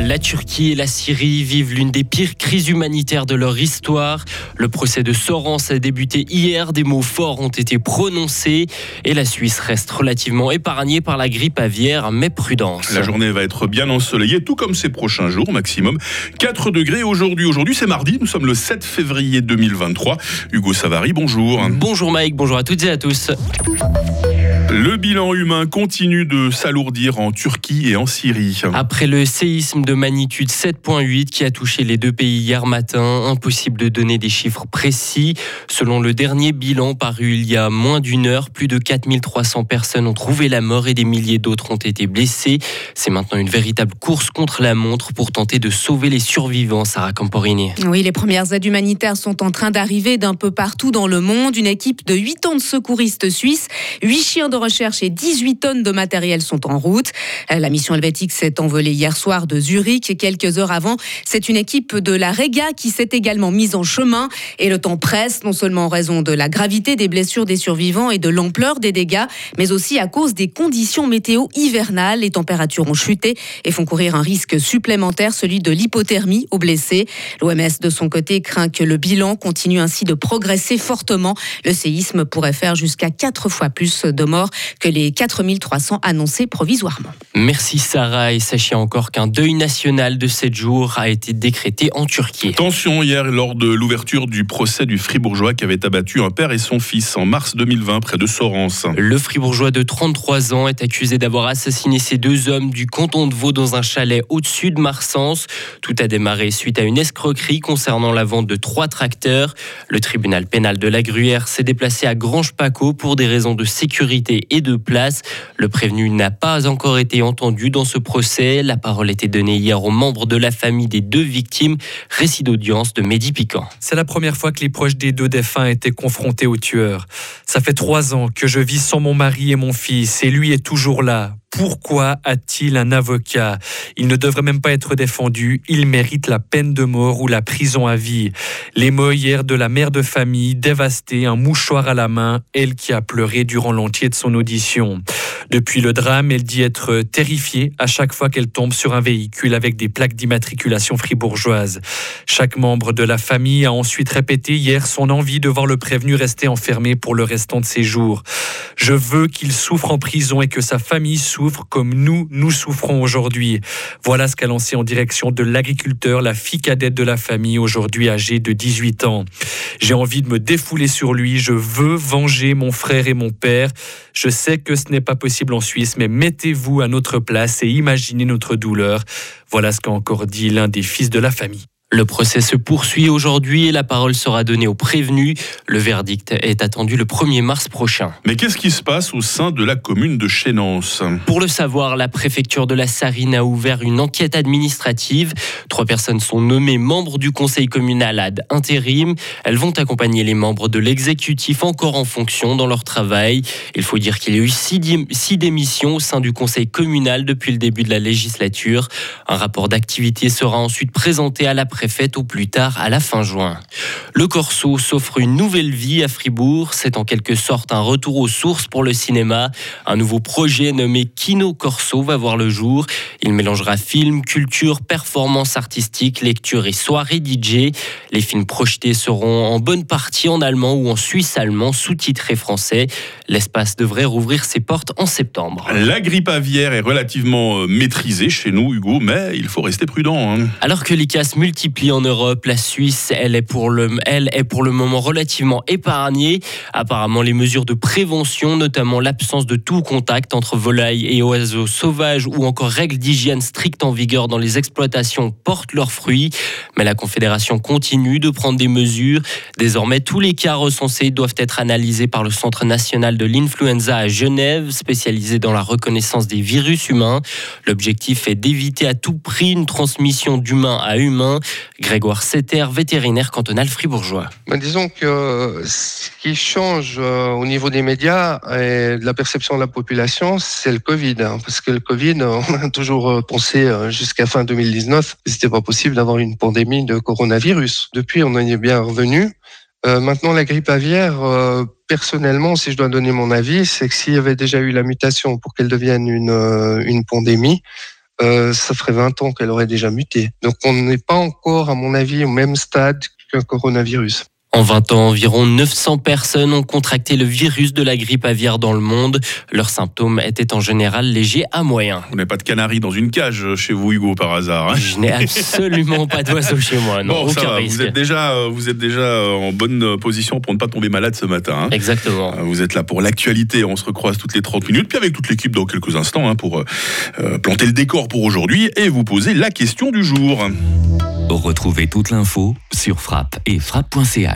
La Turquie et la Syrie vivent l'une des pires crises humanitaires de leur histoire. Le procès de Sorens a débuté hier, des mots forts ont été prononcés et la Suisse reste relativement épargnée par la grippe aviaire, mais prudence. La journée va être bien ensoleillée, tout comme ces prochains jours, maximum 4 degrés aujourd'hui. Aujourd'hui, c'est mardi, nous sommes le 7 février 2023. Hugo Savary, bonjour. Bonjour Mike, bonjour à toutes et à tous. Le bilan humain continue de s'alourdir en Turquie et en Syrie. Après le séisme de magnitude 7.8 qui a touché les deux pays hier matin, impossible de donner des chiffres précis. Selon le dernier bilan paru il y a moins d'une heure, plus de 4300 personnes ont trouvé la mort et des milliers d'autres ont été blessés. C'est maintenant une véritable course contre la montre pour tenter de sauver les survivants, Sarah Camporini. Oui, les premières aides humanitaires sont en train d'arriver d'un peu partout dans le monde. Une équipe de 8 ans de secouristes suisses, 8 chiens de recherche et 18 tonnes de matériel sont en route. La mission helvétique s'est envolée hier soir de Zurich. Quelques heures avant, c'est une équipe de la Rega qui s'est également mise en chemin. Et le temps presse, non seulement en raison de la gravité des blessures des survivants et de l'ampleur des dégâts, mais aussi à cause des conditions météo hivernales. Les températures ont chuté et font courir un risque supplémentaire, celui de l'hypothermie aux blessés. L'OMS, de son côté, craint que le bilan continue ainsi de progresser fortement. Le séisme pourrait faire jusqu'à quatre fois plus de morts que les 4300 annoncés provisoirement. Merci Sarah et sachez encore qu'un deuil national de 7 jours a été décrété en Turquie. Tension hier lors de l'ouverture du procès du Fribourgeois qui avait abattu un père et son fils en mars 2020 près de Sorens. Le Fribourgeois de 33 ans est accusé d'avoir assassiné ces deux hommes du canton de Vaud dans un chalet au-dessus de Marsens. Tout a démarré suite à une escroquerie concernant la vente de trois tracteurs. Le tribunal pénal de la Gruyère s'est déplacé à Grange-Paco pour des raisons de sécurité et de place. Le prévenu n'a pas encore été entendu dans ce procès. La parole était donnée hier aux membres de la famille des deux victimes. Récit d'audience de Mehdi Piquant. C'est la première fois que les proches des deux défunts étaient confrontés au tueur. Ça fait trois ans que je vis sans mon mari et mon fils et lui est toujours là pourquoi a-t-il un avocat? Il ne devrait même pas être défendu, il mérite la peine de mort ou la prison à vie. Les mots hier de la mère de famille, dévastée, un mouchoir à la main, elle qui a pleuré durant l'entier de son audition. Depuis le drame, elle dit être terrifiée à chaque fois qu'elle tombe sur un véhicule avec des plaques d'immatriculation fribourgeoise. Chaque membre de la famille a ensuite répété hier son envie de voir le prévenu rester enfermé pour le restant de ses jours. Je veux qu'il souffre en prison et que sa famille souffre comme nous, nous souffrons aujourd'hui. Voilà ce qu'a lancé en direction de l'agriculteur, la fille cadette de la famille, aujourd'hui âgée de 18 ans. J'ai envie de me défouler sur lui, je veux venger mon frère et mon père. Je sais que ce n'est pas possible en Suisse, mais mettez-vous à notre place et imaginez notre douleur. Voilà ce qu'a encore dit l'un des fils de la famille. Le procès se poursuit aujourd'hui et la parole sera donnée aux prévenus. Le verdict est attendu le 1er mars prochain. Mais qu'est-ce qui se passe au sein de la commune de Chénance? Pour le savoir, la préfecture de la Sarine a ouvert une enquête administrative. Trois personnes sont nommées membres du conseil communal ad intérim. Elles vont accompagner les membres de l'exécutif encore en fonction dans leur travail. Il faut dire qu'il y a eu six démissions au sein du conseil communal depuis le début de la législature. Un rapport d'activité sera ensuite présenté à la préfète au plus tard à la fin juin. Le Corso s'offre une nouvelle vie à Fribourg. C'est en quelque sorte un retour aux sources pour le cinéma. Un nouveau projet nommé Kino Corso va voir le jour. Il mélangera film, culture, performance artistique, lecture et soirée DJ. Les films projetés seront en bonne partie en allemand ou en suisse allemand, sous-titrés français. L'espace devrait rouvrir ses portes en septembre. La grippe aviaire est relativement euh, maîtrisée chez nous, Hugo, mais il faut rester prudent. Hein. Alors que les cas se multiplient en Europe. La Suisse, elle est pour le, elle est pour le moment relativement épargnée. Apparemment, les mesures de prévention, notamment l'absence de tout contact entre volailles et oiseaux sauvages ou encore règles d'hygiène strictes en vigueur dans les exploitations, portent leurs fruits. Mais la Confédération continue de prendre des mesures. Désormais, tous les cas recensés doivent être analysés par le Centre national de l'influenza à Genève, spécialisé dans la reconnaissance des virus humains. L'objectif est d'éviter à tout prix une transmission d'humain à humain. Grégoire Setter, vétérinaire cantonal fribourgeois. Ben, disons que ce qui change euh, au niveau des médias et de la perception de la population, c'est le Covid. Hein, parce que le Covid, on a toujours euh, pensé euh, jusqu'à fin 2019 que c'était pas possible d'avoir une pandémie de coronavirus. Depuis, on en est bien revenu. maintenant, la grippe aviaire, personnellement, si je dois donner mon avis, c'est que s'il y avait déjà eu la mutation pour qu'elle devienne une, une pandémie, euh, ça ferait 20 ans qu'elle aurait déjà muté. Donc on n'est pas encore, à mon avis, au même stade qu'un coronavirus. En 20 ans, environ 900 personnes ont contracté le virus de la grippe aviaire dans le monde. Leurs symptômes étaient en général légers à moyens. Vous n'avez pas de canari dans une cage chez vous, Hugo, par hasard. hein Je n'ai absolument pas d'oiseau chez moi, non, bon, ça aucun va, risque. vous êtes déjà, euh, vous êtes déjà euh, en bonne position pour ne pas tomber malade ce matin. hein. Exactement. Euh, Vous êtes là pour l'actualité, on se recroise toutes les 30 minutes, puis avec toute l'équipe dans quelques instants hein, pour euh, euh, planter le décor pour aujourd'hui et vous poser la question du jour. Retrouvez toute l'info sur frappe et frappe.ch.